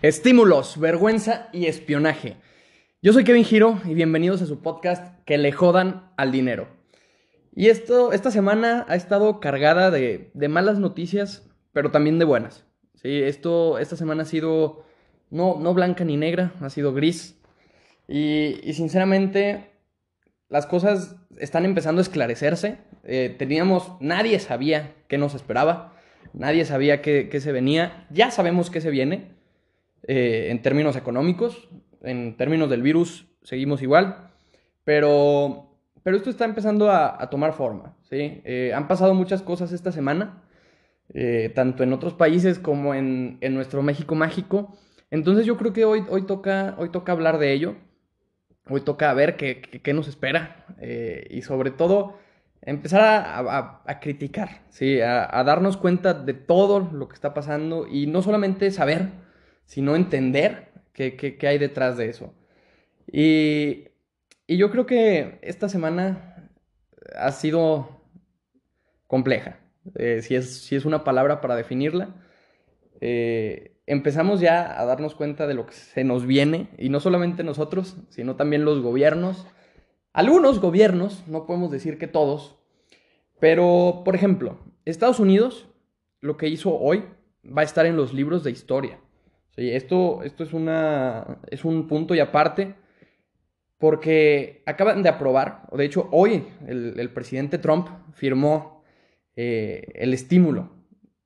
Estímulos, vergüenza y espionaje. Yo soy Kevin Giro y bienvenidos a su podcast Que le jodan al dinero. Y esto, esta semana ha estado cargada de, malas noticias, pero también de buenas. Sí, esto, esta semana ha sido no, no blanca ni negra, ha sido gris. Y, sinceramente, las cosas están empezando a esclarecerse. Eh, teníamos, nadie sabía qué nos esperaba, nadie sabía qué, qué se venía. Ya sabemos qué se viene eh, en términos económicos, en términos del virus seguimos igual, pero, pero esto está empezando a, tomar forma. ¿sí? Eh, han pasado muchas cosas esta semana, eh, tanto en otros países como en, en, nuestro México mágico. Entonces yo creo que hoy, hoy, toca, hoy toca hablar de ello, hoy toca ver qué, qué, nos espera y sobre todo empezar a, a, criticar, ¿sí? a, darnos cuenta de todo lo que está pasando y no solamente saber, sino entender qué, hay detrás de eso. Y, yo creo que esta semana ha sido compleja, eh, si, es, si, es, una palabra para definirla. Eh, empezamos ya a darnos cuenta de lo que se nos viene, y no solamente nosotros, sino también los gobiernos. Algunos gobiernos, no podemos decir que todos, pero por ejemplo, Estados Unidos, lo que hizo hoy, va a estar en los libros de historia esto, esto es, una, es un punto y aparte, porque acaban de aprobar, o de hecho hoy el, presidente Trump firmó eh, el estímulo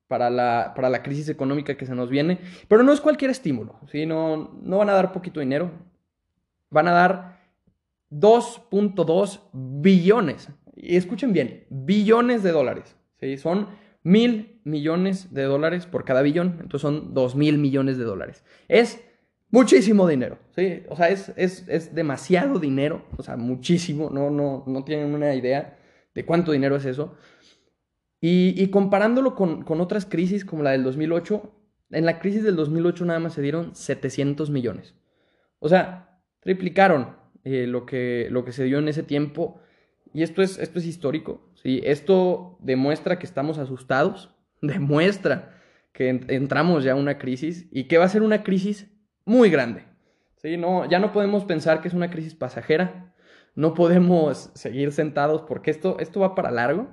para la, para la, crisis económica que se nos viene, pero no es cualquier estímulo, ¿sí? no, no van a dar poquito dinero, van a dar 2.2 billones, y escuchen bien, billones de dólares, ¿sí? son mil millones de dólares por cada billón, entonces son dos mil millones de dólares. Es muchísimo dinero, ¿sí? O sea, es, demasiado dinero, o sea, muchísimo, no, no, no tienen una idea de cuánto dinero es eso. Y, comparándolo con, otras crisis como la del 2008, en la crisis del 2008 nada más se dieron 700 millones. O sea, triplicaron eh, lo, que, lo que se dio en ese tiempo. Y esto es, esto es histórico. ¿Sí? Esto demuestra que estamos asustados, demuestra que entramos ya a una crisis y que va a ser una crisis muy grande. ¿sí? No, ya no podemos pensar que es una crisis pasajera, no podemos seguir sentados porque esto, esto va para largo.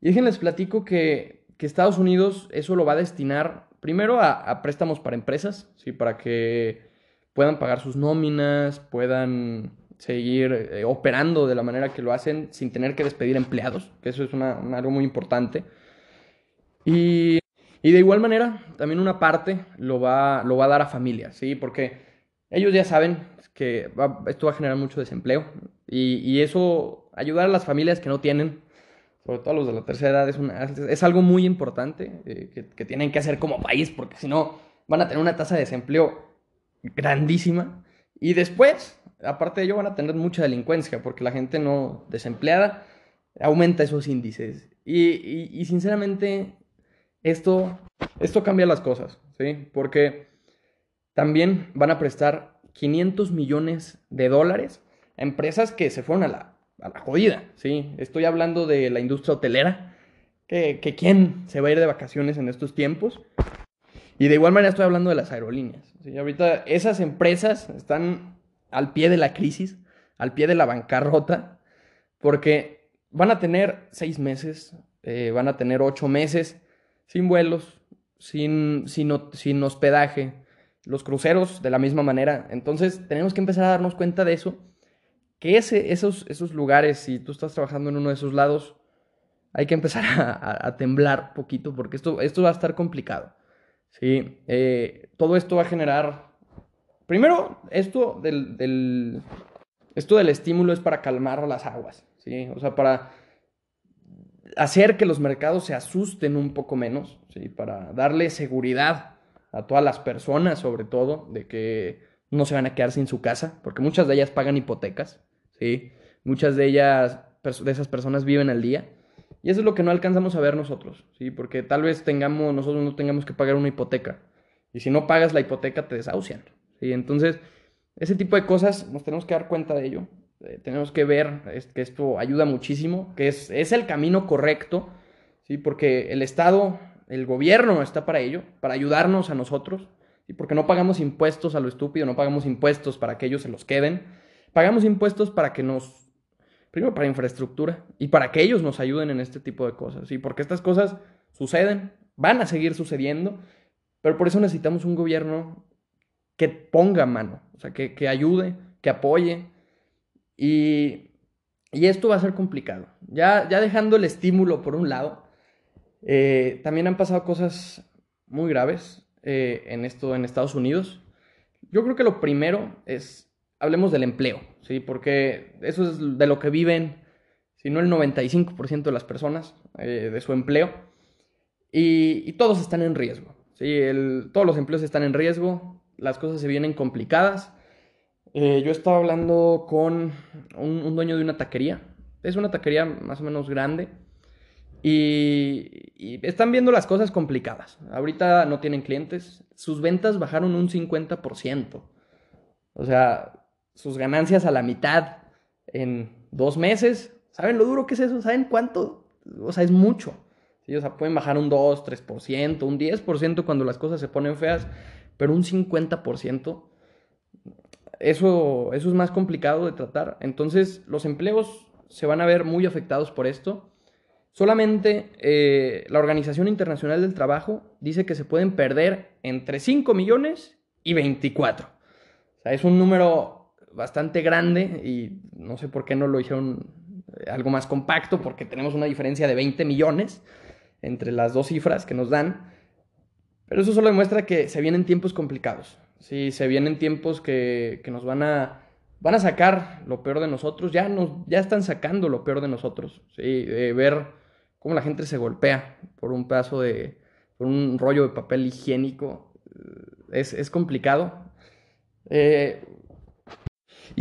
Y déjenles platico que, que Estados Unidos eso lo va a destinar primero a, préstamos para empresas, ¿sí? para que puedan pagar sus nóminas, puedan seguir eh, operando de la manera que lo hacen sin tener que despedir empleados, que eso es algo muy importante. Y, de igual manera, también una parte lo va, lo va a dar a familias, ¿sí? Porque ellos ya saben que esto va a generar mucho desempleo y, eso, ayudar a las familias que no tienen, sobre todo a los de la tercera edad, es, es algo muy importante eh, que, que tienen que hacer como país, porque si no, van a tener una tasa de desempleo grandísima. Y después, aparte de ello, van a tener mucha delincuencia, porque la gente no desempleada aumenta esos índices. Y, sinceramente, esto, esto cambia las cosas, ¿sí? Porque también van a prestar 500 millones de dólares a empresas que se fueron a la, a la jodida, ¿sí? Estoy hablando de la industria hotelera, que, que quién se va a ir de vacaciones en estos tiempos. Y de igual manera estoy hablando de las aerolíneas. ¿sí? Ahorita esas empresas están al pie de la crisis, al pie de la bancarrota, porque van a tener seis meses, eh, van a tener ocho meses sin vuelos, sin, sin, hospedaje, los cruceros de la misma manera. Entonces tenemos que empezar a darnos cuenta de eso, que ese, esos, esos lugares, si tú estás trabajando en uno de esos lados, hay que empezar a, temblar poquito porque esto, esto va a estar complicado. ¿Sí? Eh, todo esto va a generar Primero, esto del, esto del estímulo es para calmar las aguas, ¿sí? O sea, para hacer que los mercados se asusten un poco menos, ¿sí? Para darle seguridad a todas las personas, sobre todo, de que no se van a quedar sin su casa, porque muchas de ellas pagan hipotecas, ¿sí? Muchas de ellas, de esas personas viven al día. Y eso es lo que no alcanzamos a ver nosotros, ¿sí? Porque tal vez tengamos, nosotros no tengamos que pagar una hipoteca. Y si no pagas la hipoteca, te desahucian. Y entonces, ese tipo de cosas nos tenemos que dar cuenta de ello. Eh, tenemos que ver que esto ayuda muchísimo, que es, es el camino correcto, ¿sí? porque el Estado, el gobierno está para ello, para ayudarnos a nosotros. y porque no pagamos impuestos a lo estúpido, no pagamos impuestos para que ellos se los queden, pagamos impuestos para que nos, primero para infraestructura y para que ellos nos ayuden en este tipo de cosas, y porque estas cosas suceden, van a seguir sucediendo, pero por eso necesitamos un gobierno que ponga mano, o sea, que, que ayude, que apoye, y, y, esto va a ser complicado. Ya, ya dejando el estímulo por un lado, eh, también han pasado cosas muy graves eh, en esto en Estados Unidos. Yo creo que lo primero es, hablemos del empleo, ¿sí? Porque eso es de lo que viven, si no el 95% de las personas, eh, de su empleo. Y, todos están en riesgo, ¿sí? Todos los empleos están en riesgo, las cosas se vienen complicadas. Eh, yo estaba hablando con un, un, dueño de una taquería. Es una taquería más o menos grande. Y, y, están viendo las cosas complicadas. Ahorita no tienen clientes. Sus ventas bajaron un 50%. O sea, sus ganancias a la mitad en dos meses. ¿Saben lo duro que es eso? ¿Saben cuánto? O sea, es mucho. ¿Sí? O sea, pueden bajar un 2, 3%, un 10% cuando las cosas se ponen feas, pero un 50%, eso, eso es más complicado de tratar. Entonces, los empleos se van a ver muy afectados por esto. Solamente eh, la Organización Internacional del Trabajo dice que se pueden perder entre 5 millones y 24. O sea, es un número bastante grande y no sé por qué no lo hicieron eh, algo más compacto, porque tenemos una diferencia de 20 millones entre las dos cifras que nos dan. Pero eso solo demuestra que se vienen tiempos complicados. Sí, se vienen tiempos que, que nos van a, van a sacar lo peor de nosotros. Ya, nos, ya están sacando lo peor de nosotros. Sí, ver cómo la gente se golpea por un pedazo de, un rollo de papel higiénico, eh, es, es complicado. Eh,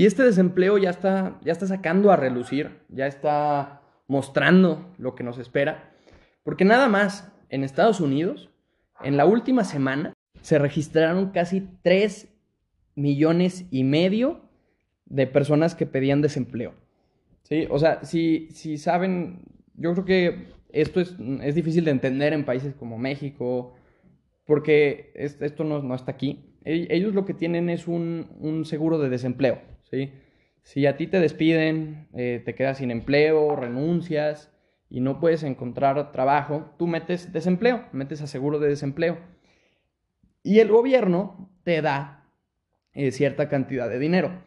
y este desempleo ya está, ya está sacando a relucir, ya está mostrando lo que nos espera. Porque nada más en Estados Unidos, en la última semana, se registraron casi 3 millones y medio de personas que pedían desempleo. ¿Sí? O sea, si, si saben, yo creo que esto es, es, difícil de entender en países como México, porque es, esto no, no, está aquí. Ellos lo que tienen es un, un seguro de desempleo. ¿Sí? Si a ti te despiden, eh, te quedas sin empleo, renuncias y no puedes encontrar trabajo, tú metes desempleo, metes a seguro de desempleo. Y el gobierno te da eh, cierta cantidad de dinero.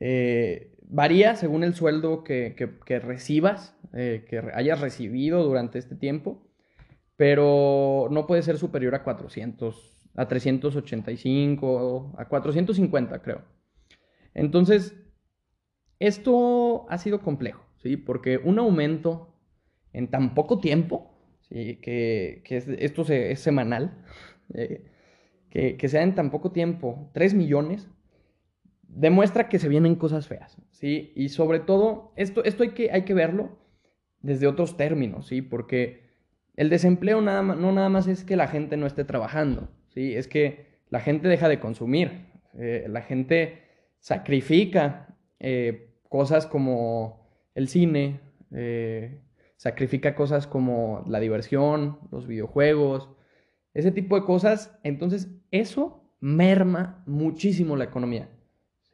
Eh, varía según el sueldo que, que, que recibas, que hayas recibido durante este tiempo, pero no puede ser superior a 400, a 385, a 450 creo. Entonces, esto ha sido complejo, ¿sí? Porque un aumento en tan poco tiempo, ¿sí? que, que es, esto es semanal, eh, que, que sea en tan poco tiempo, 3 millones, demuestra que se vienen cosas feas, ¿sí? Y sobre todo, esto, esto hay, que, hay que verlo desde otros términos, ¿sí? Porque el desempleo nada no nada más es que la gente no esté trabajando, ¿sí? Es que la gente deja de consumir, eh, la gente sacrifica eh, cosas como el cine, eh, sacrifica cosas como la diversión, los videojuegos, ese tipo de cosas, entonces eso merma muchísimo la economía.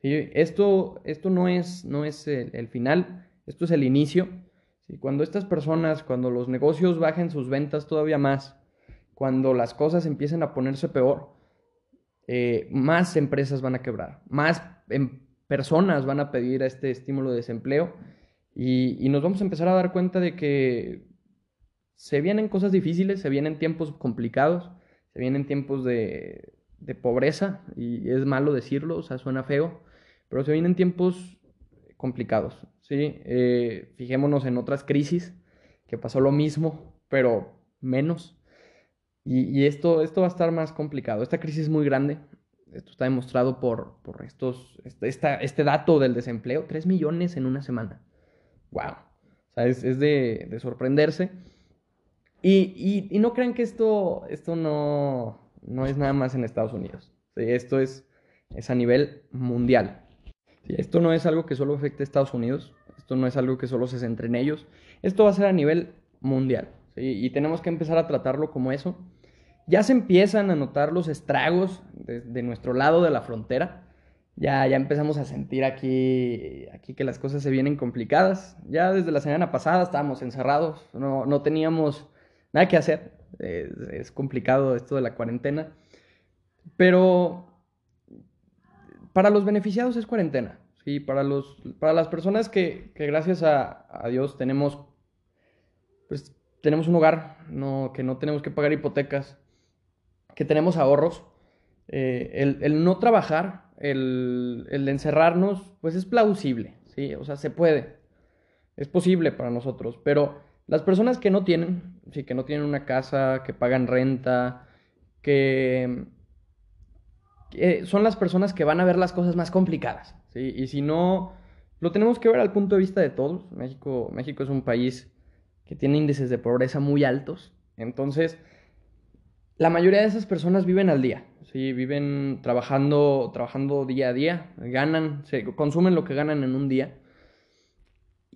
Esto, esto no es, no es el, el final, esto es el inicio. ¿sí? Cuando estas personas, cuando los negocios bajen sus ventas todavía más, cuando las cosas empiecen a ponerse peor, eh, más empresas van a quebrar, más em, personas van a pedir este estímulo de desempleo y, nos vamos a empezar a dar cuenta de que se vienen cosas difíciles, se vienen tiempos complicados, se vienen tiempos de, de pobreza, y es malo decirlo, o sea, suena feo, pero se vienen tiempos complicados, ¿sí? Eh, fijémonos en otras crisis, que pasó lo mismo, pero menos. Y, esto, esto va a estar más complicado. Esta crisis es muy grande. Esto está demostrado por, por estos, este, este dato del desempleo. 3 millones en una semana. ¡Wow! O sea, es, es de, de, sorprenderse. Y, y, no crean que esto, esto no, no es nada más en Estados Unidos. Esto es, es a nivel mundial. Esto no es algo que solo afecte a Estados Unidos. Esto no es algo que solo se centre en ellos. Esto va a ser a nivel mundial. Y tenemos que empezar a tratarlo como eso. Ya se empiezan a notar los estragos de, nuestro lado de la frontera. Ya, ya empezamos a sentir aquí, aquí que las cosas se vienen complicadas. Ya desde la semana pasada estábamos encerrados, no, no teníamos nada que hacer. es complicado esto de la cuarentena. Pero para los beneficiados es cuarentena. Sí, para, los, para las personas que, gracias a, Dios tenemos, pues, tenemos un hogar, no, que no tenemos que pagar hipotecas, que tenemos ahorros, eh, el, no trabajar, el, el, encerrarnos, pues es plausible, ¿sí? O sea, se puede, es posible para nosotros, pero las personas que no tienen, sí, que no tienen una casa, que pagan renta, que son las personas que van a ver las cosas más complicadas. ¿sí? Y si no, lo tenemos que ver al punto de vista de todos. México, México es un país que tiene índices de pobreza muy altos. Entonces, la mayoría de esas personas viven al día. ¿sí? Viven trabajando, trabajando día a día, ganan, se consumen lo que ganan en un día.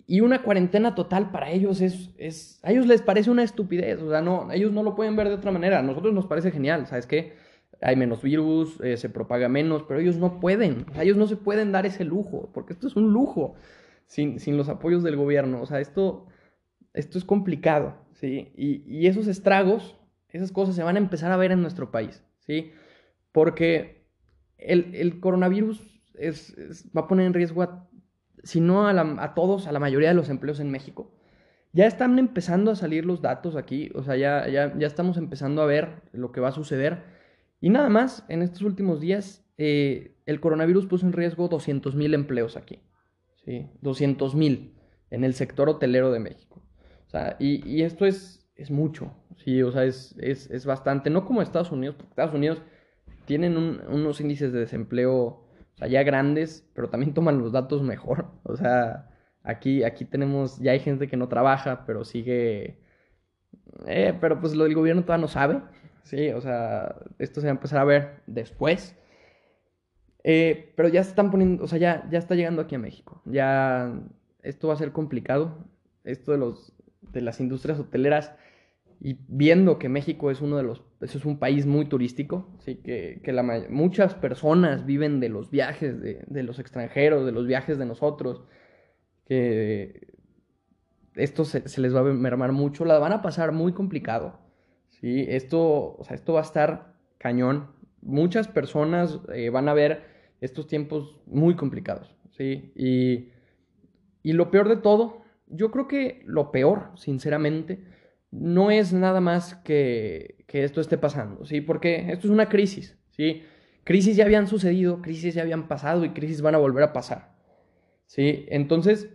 Y una cuarentena total para ellos es, es, a ellos les parece una estupidez, o sea, no, ellos no lo pueden ver de otra manera, a nosotros nos parece genial, ¿sabes qué? hay menos virus, eh, se propaga menos, pero ellos no pueden, o ellos no se pueden dar ese lujo, porque esto es un lujo sin, los apoyos del gobierno, o sea, esto, esto es complicado, ¿sí? Y, esos estragos, esas cosas se van a empezar a ver en nuestro país, ¿sí? Porque el, coronavirus es, va a poner en riesgo, a, si no a, a todos, a la mayoría de los empleos en México. Ya están empezando a salir los datos aquí, o sea, ya, ya, ya estamos empezando a ver lo que va a suceder y nada más, en estos últimos días, eh, el coronavirus puso en riesgo 200.000 empleos aquí. ¿sí? 200.000 en el sector hotelero de México. O sea, y, esto es, es mucho, ¿sí? O sea, es, es, bastante. No como Estados Unidos, porque Estados Unidos tienen unos índices de desempleo ya grandes, pero también toman los datos mejor. O sea, aquí, aquí tenemos, ya hay gente que no trabaja, pero sigue... Eh, pero pues lo del gobierno todavía no sabe. Sí, o sea, esto se va a empezar a ver después. Eh, pero ya se están poniendo, o sea, ya, ya está llegando aquí a México. Ya esto va a ser complicado. Esto de los de las industrias hoteleras y viendo que México es uno de los es un país muy turístico, sí que, que la, muchas personas viven de los viajes de, de, los extranjeros, de los viajes de nosotros, que esto se, se les va a mermar mucho, la van a pasar muy complicado. ¿sí? Esto, o sea, esto va a estar cañón. Muchas personas eh, van a ver estos tiempos muy complicados, ¿sí? Y, y lo peor de todo, yo creo que lo peor, sinceramente, no es nada más que, que esto esté pasando, ¿sí? Porque esto es una crisis, ¿sí? Crisis ya habían sucedido, crisis ya habían pasado y crisis van a volver a pasar, ¿sí? Entonces,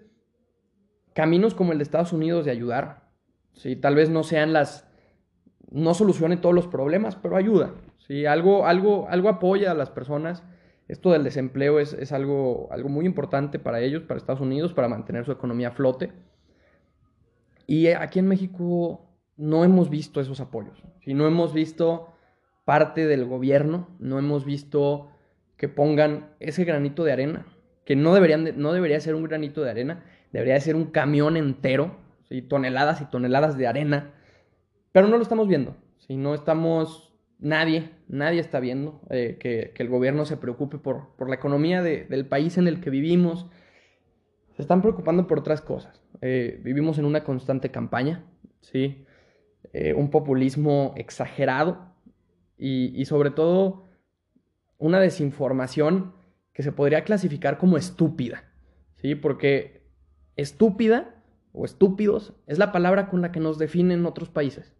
caminos como el de Estados Unidos de ayudar, ¿sí? Tal vez no sean las no solucione todos los problemas, pero ayuda. ¿sí? Algo, algo, algo apoya a las personas. Esto del desempleo es, algo, algo muy importante para ellos, para Estados Unidos, para mantener su economía a flote. Y aquí en México no hemos visto esos apoyos. ¿sí? No hemos visto parte del gobierno, no hemos visto que pongan ese granito de arena, que no, deberían no debería ser un granito de arena, debería ser un camión entero, ¿sí? toneladas y toneladas de arena pero no lo estamos viendo. Si no estamos, nadie, nadie está viendo eh, que, el gobierno se preocupe por, por la economía del país en el que vivimos. Se están preocupando por otras cosas. Eh, vivimos en una constante campaña, ¿sí? Eh, un populismo exagerado y, y sobre todo una desinformación que se podría clasificar como estúpida, ¿sí? Porque estúpida o estúpidos es la palabra con la que nos definen otros países.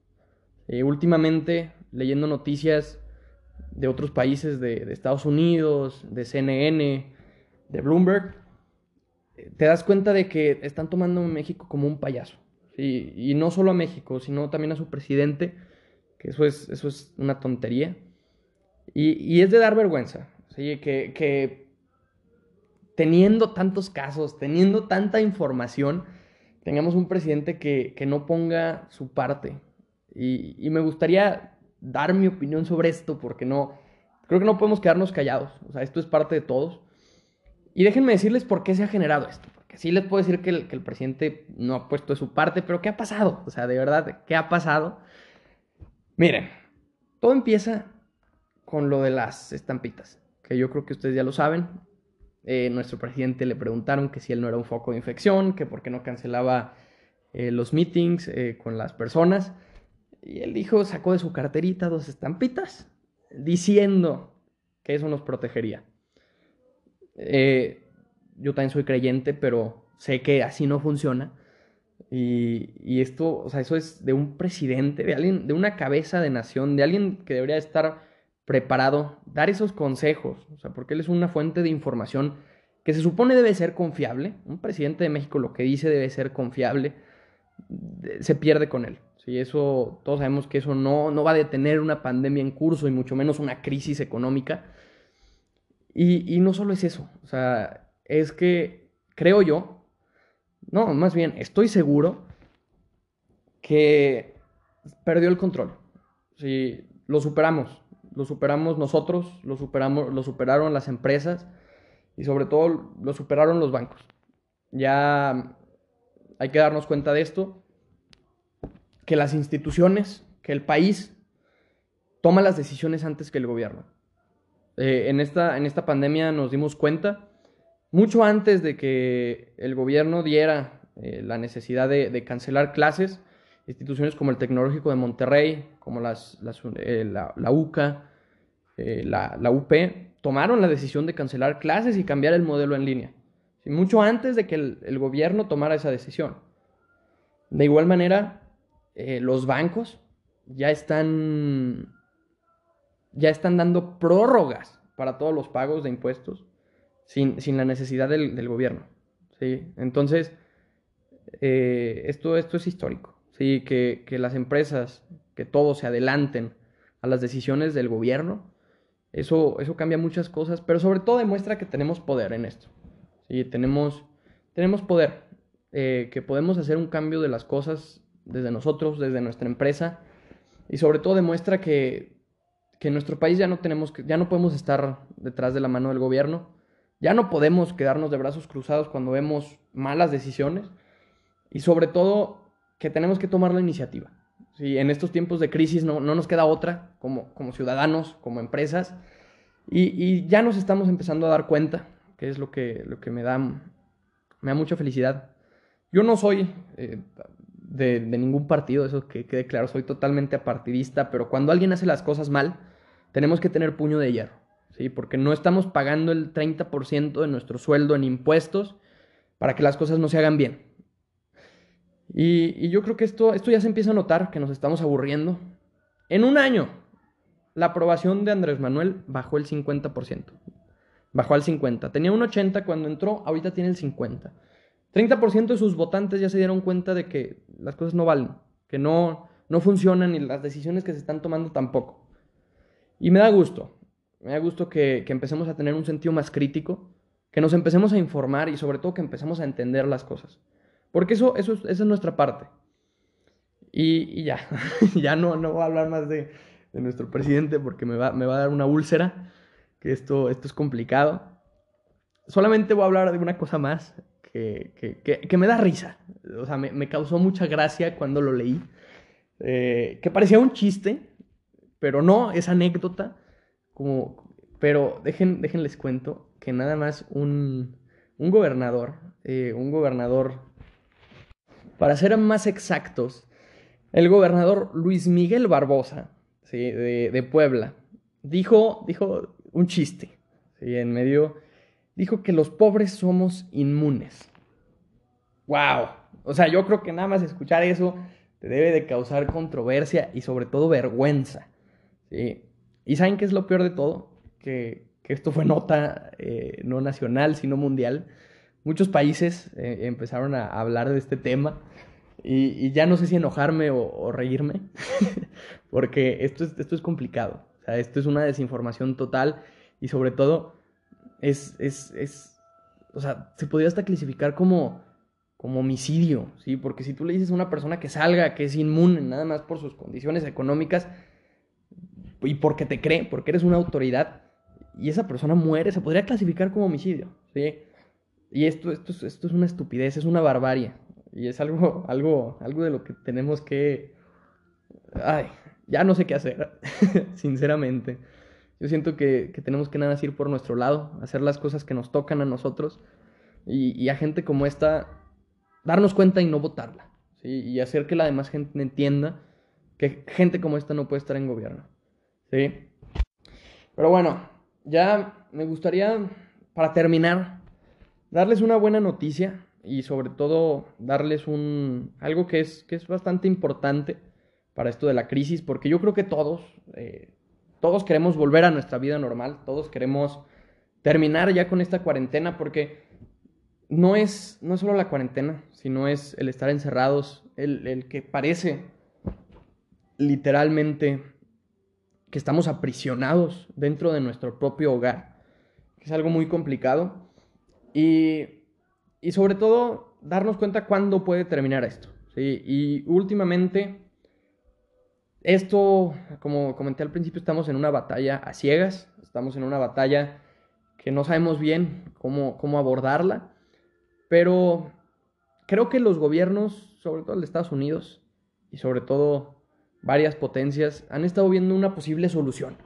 Últimamente, leyendo noticias de otros países, de, Estados Unidos, de CNN, de Bloomberg, te das cuenta de que están tomando a México como un payaso. Y no solo a México, sino también a su presidente, que eso es, eso es una tontería. Y, es de dar vergüenza, ¿sí? que, que teniendo tantos casos, teniendo tanta información, tengamos un presidente que, que no ponga su parte, y, me gustaría dar mi opinión sobre esto porque no, creo que no podemos quedarnos callados. O sea, esto es parte de todos. Y déjenme decirles por qué se ha generado esto. Porque sí les puedo decir que el, que el presidente no ha puesto de su parte, pero ¿qué ha pasado? O sea, de verdad, ¿qué ha pasado? Miren, todo empieza con lo de las estampitas, que yo creo que ustedes ya lo saben. Eh, nuestro presidente le preguntaron que si él no era un foco de infección, que por qué no cancelaba eh, los meetings eh, con las personas. Y él dijo, sacó de su carterita dos estampitas, diciendo que eso nos protegería. yo también soy creyente, pero sé que así no funciona. Y, y, esto, o sea, eso es de un presidente, de alguien, de una cabeza de nación, de alguien que debería estar preparado, dar esos consejos, o sea, porque él es una fuente de información que se supone debe ser confiable. Un presidente de México lo que dice debe ser confiable, se pierde con él. Sí, eso, todos sabemos que eso no, no va a detener una pandemia en curso y mucho menos una crisis económica. Y, y no solo es eso, o sea, es que creo yo, no, más bien, estoy seguro que perdió el control. Sí, lo superamos lo superamos nosotros, lo, superamos, lo superaron las empresas y sobre todo lo superaron los bancos. Ya hay que darnos cuenta de esto, que las instituciones, que el país toma las decisiones antes que el gobierno. Eh, en, esta, en esta pandemia nos dimos cuenta, mucho antes de que el gobierno diera eh, la necesidad de, cancelar clases, instituciones como el Tecnológico de Monterrey, como eh, la, UCA, eh, la, UP, tomaron la decisión de cancelar clases y cambiar el modelo en línea, mucho antes de que el, gobierno tomara esa decisión. De igual manera, eh, los bancos ya están, ya están dando prórrogas para todos los pagos de impuestos sin, la necesidad del, gobierno. ¿sí? Entonces, esto, esto es histórico. ¿sí? Que, las empresas, que todos se adelanten a las decisiones del gobierno, eso, eso cambia muchas cosas, pero sobre todo demuestra que tenemos poder en esto. ¿sí? Tenemos, tenemos poder, eh, que podemos hacer un cambio de las cosas desde nosotros, desde nuestra empresa, y sobre todo demuestra que, que en nuestro país ya no, tenemos ya no podemos estar detrás de la mano del gobierno, ya no podemos quedarnos de brazos cruzados cuando vemos malas decisiones, y sobre todo que tenemos que tomar la iniciativa. Si en estos tiempos de crisis no, nos queda otra como, como ciudadanos, como empresas, y, ya nos estamos empezando a dar cuenta, que es lo que, lo que me, da, me da mucha felicidad. Yo no soy eh, de, ningún partido, eso que quede claro, soy totalmente apartidista, pero cuando alguien hace las cosas mal, tenemos que tener puño de hierro, ¿sí? porque no estamos pagando el 30% de nuestro sueldo en impuestos para que las cosas no se hagan bien. Y, yo creo que esto, esto ya se empieza a notar, que nos estamos aburriendo. En un año, la aprobación de Andrés Manuel bajó el 50%. Bajó al 50%. Tenía un 80% cuando entró, ahorita tiene el 50%. 30% de sus votantes ya se dieron cuenta de que las cosas no valen, que no, no funcionan y las decisiones que se están tomando tampoco. Y me da gusto, me da gusto que, que empecemos a tener un sentido más crítico, que nos empecemos a informar y sobre todo que empecemos a entender las cosas. Porque eso, eso, esa es nuestra parte. Y, ya, ya no, no voy a hablar más de, nuestro presidente porque me va, me va, a dar una úlcera, que esto, esto es complicado. Solamente voy a hablar de una cosa más que, que, que, me da risa. O sea, me, me, causó mucha gracia cuando lo leí. Eh, que parecía un chiste, pero no, es anécdota. Como, pero dejen, déjenles cuento que nada más un, un gobernador, eh, un gobernador para ser más exactos, el gobernador Luis Miguel Barbosa, de, Puebla, dijo, dijo un chiste, en medio, dijo que los pobres somos inmunes. ¡Wow! O sea, yo creo que nada más escuchar eso te debe de causar controversia y sobre todo vergüenza. ¿Y saben qué es lo peor de todo? Que, esto fue nota eh, no nacional, sino mundial muchos países eh, empezaron a hablar de este tema y, ya no sé si enojarme o, reírme, porque esto es, esto es complicado. O sea, esto es una desinformación total y sobre todo es, es, es o sea, se podría hasta clasificar como, como homicidio, ¿sí? Porque si tú le dices a una persona que salga, que es inmune, nada más por sus condiciones económicas y porque te cree, porque eres una autoridad, y esa persona muere, se podría clasificar como homicidio, ¿sí? Y esto, esto, esto es una estupidez, es una barbarie. Y es algo, algo, algo de lo que tenemos que... Ay, ya no sé qué hacer, sinceramente. Yo siento que, tenemos que nada más ir por nuestro lado, hacer las cosas que nos tocan a nosotros y, a gente como esta, darnos cuenta y no votarla. Y hacer que la demás gente entienda que gente como esta no puede estar en gobierno. ¿sí? Pero bueno, ya me gustaría, para terminar, darles una buena noticia y sobre todo darles un algo que es, que es bastante importante para esto de la crisis, porque yo creo que todos, eh, todos queremos volver a nuestra vida normal, todos queremos terminar ya con esta cuarentena, porque no es, no solo la cuarentena, sino es el estar encerrados, el, el que parece literalmente que estamos aprisionados dentro de nuestro propio hogar, que es algo muy complicado. Y y sobre todo darnos cuenta cuándo puede terminar esto. Y últimamente, esto, como comenté al principio, estamos en una batalla a ciegas, estamos en una batalla que no sabemos bien cómo, cómo abordarla, pero creo que los gobiernos, sobre todo el Estados Unidos y sobre todo varias potencias, han estado viendo una posible solución.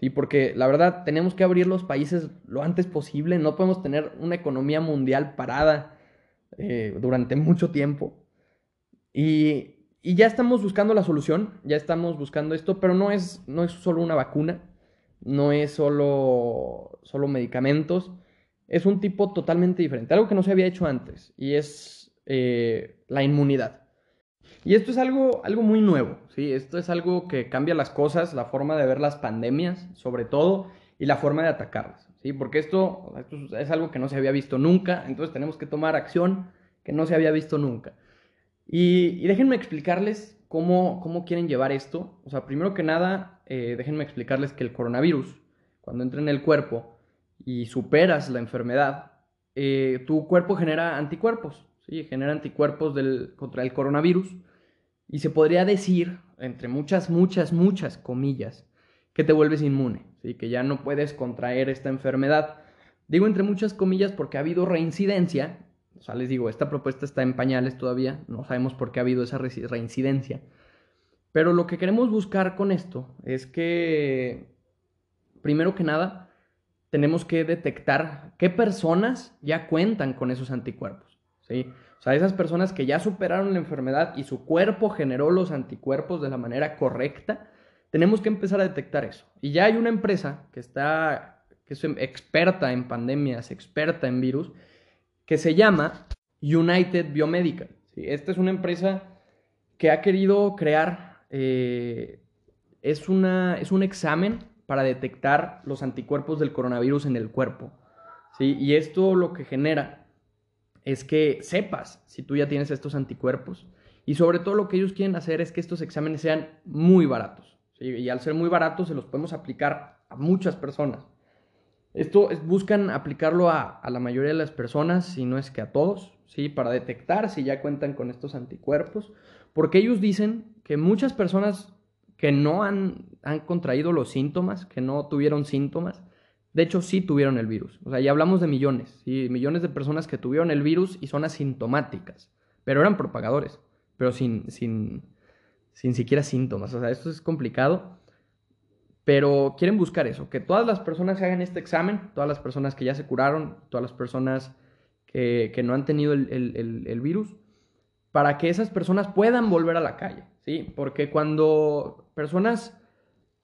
Sí, porque la verdad tenemos que abrir los países lo antes posible, no podemos tener una economía mundial parada eh, durante mucho tiempo. Y, ya estamos buscando la solución, ya estamos buscando esto, pero no es, no es solo una vacuna, no es solo, solo medicamentos, es un tipo totalmente diferente, algo que no se había hecho antes, y es eh, la inmunidad. Y esto es algo, algo muy nuevo, ¿sí? Esto es algo que cambia las cosas, la forma de ver las pandemias, sobre todo, y la forma de atacarlas, ¿sí? Porque esto, es algo que no se había visto nunca, entonces tenemos que tomar acción que no se había visto nunca. Y, déjenme explicarles cómo, cómo, quieren llevar esto. O sea, primero que nada, eh, déjenme explicarles que el coronavirus, cuando entra en el cuerpo y superas la enfermedad, eh, tu cuerpo genera anticuerpos, ¿sí? Genera anticuerpos contra el coronavirus y se podría decir, entre muchas, muchas, muchas comillas, que te vuelves inmune, ¿sí? que ya no puedes contraer esta enfermedad. Digo entre muchas comillas porque ha habido reincidencia, o sea, les digo, esta propuesta está en pañales todavía, no sabemos por qué ha habido esa reincidencia, pero lo que queremos buscar con esto es que, primero que nada, tenemos que detectar qué personas ya cuentan con esos anticuerpos, ¿sí? O sea, esas personas que ya superaron la enfermedad y su cuerpo generó los anticuerpos de la manera correcta, tenemos que empezar a detectar eso. Y ya hay una empresa que está, que es experta en pandemias, experta en virus, que se llama United Biomedical. Esta es una empresa que ha querido crear, eh, es, una, es un examen para detectar los anticuerpos del coronavirus en el cuerpo. Y esto lo que genera es que sepas si tú ya tienes estos anticuerpos. Y sobre todo lo que ellos quieren hacer es que estos exámenes sean muy baratos. Y al ser muy baratos se los podemos aplicar a muchas personas. Esto es, buscan aplicarlo a, la mayoría de las personas, si no es que a todos, ¿sí? para detectar si ya cuentan con estos anticuerpos. Porque ellos dicen que muchas personas que no han, han contraído los síntomas, que no tuvieron síntomas, de hecho, sí tuvieron el virus. O sea, ya hablamos de millones, ¿sí? millones de personas que tuvieron el virus y son asintomáticas, pero eran propagadores, pero sin, sin, sin siquiera síntomas. O sea, esto es complicado, pero quieren buscar eso, que todas las personas que hagan este examen, todas las personas que ya se curaron, todas las personas que, no han tenido el, el, virus, para que esas personas puedan volver a la calle, ¿sí? Porque cuando personas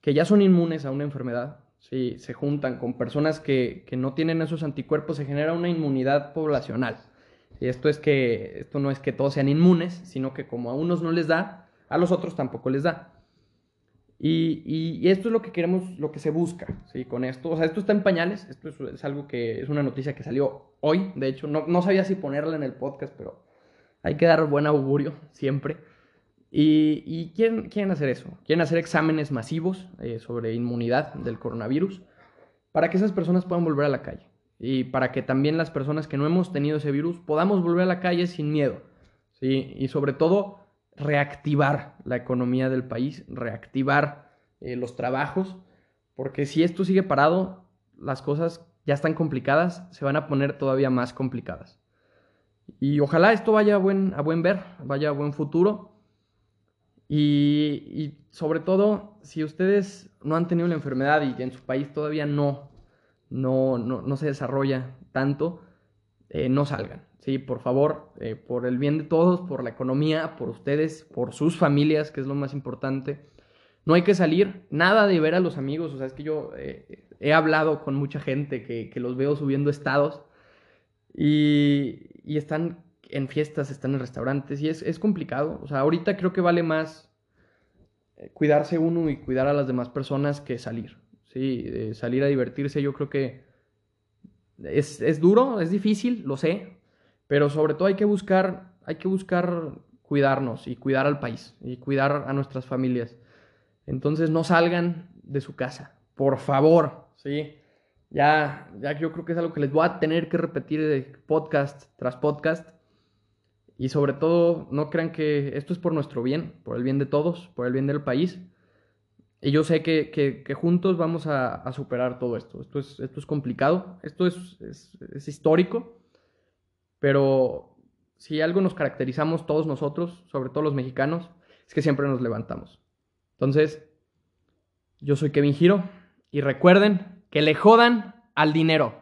que ya son inmunes a una enfermedad, si se juntan con personas que, no tienen esos anticuerpos, se genera una inmunidad poblacional. Y esto es que, esto no es que todos sean inmunes, sino que como a unos no les da, a los otros tampoco les da. Y, esto es lo que queremos, lo que se busca, ¿sí? Con esto, o sea, esto está en pañales, esto es, algo que es una noticia que salió hoy, de hecho, no, sabía si ponerla en el podcast, pero hay que dar buen augurio siempre. Y, y quieren, hacer eso, quieren hacer exámenes masivos eh, sobre inmunidad del coronavirus para que esas personas puedan volver a la calle y para que también las personas que no hemos tenido ese virus podamos volver a la calle sin miedo. ¿sí? Y sobre todo, reactivar la economía del país, reactivar eh, los trabajos, porque si esto sigue parado, las cosas ya están complicadas, se van a poner todavía más complicadas. Y ojalá esto vaya a buen, a buen ver, vaya a buen futuro Y, sobre todo, si ustedes no han tenido la enfermedad y en su país todavía no, no, no, se desarrolla tanto, eh, no salgan. Sí, por favor, eh, por el bien de todos, por la economía, por ustedes, por sus familias, que es lo más importante. No hay que salir, nada de ver a los amigos. O sea, es que yo eh, he hablado con mucha gente que, los veo subiendo estados y, y están en fiestas, están en restaurantes y es, complicado. O sea, ahorita creo que vale más eh, cuidarse uno y cuidar a las demás personas que salir. Sí, salir a divertirse yo creo que es, duro, es difícil, lo sé, pero sobre todo hay que buscar, hay que buscar cuidarnos y cuidar al país y cuidar a nuestras familias. Entonces no salgan de su casa, por favor, ¿sí? Ya, ya yo creo que es algo que les voy a tener que repetir de podcast tras podcast. Y sobre todo, no crean que esto es por nuestro bien, por el bien de todos, por el bien del país. Y yo sé que, juntos vamos a, superar todo esto. Esto es, esto es complicado, esto es, es, histórico, pero si algo nos caracterizamos todos nosotros, sobre todo los mexicanos, es que siempre nos levantamos. Entonces, yo soy Kevin Giro y recuerden que le jodan al dinero.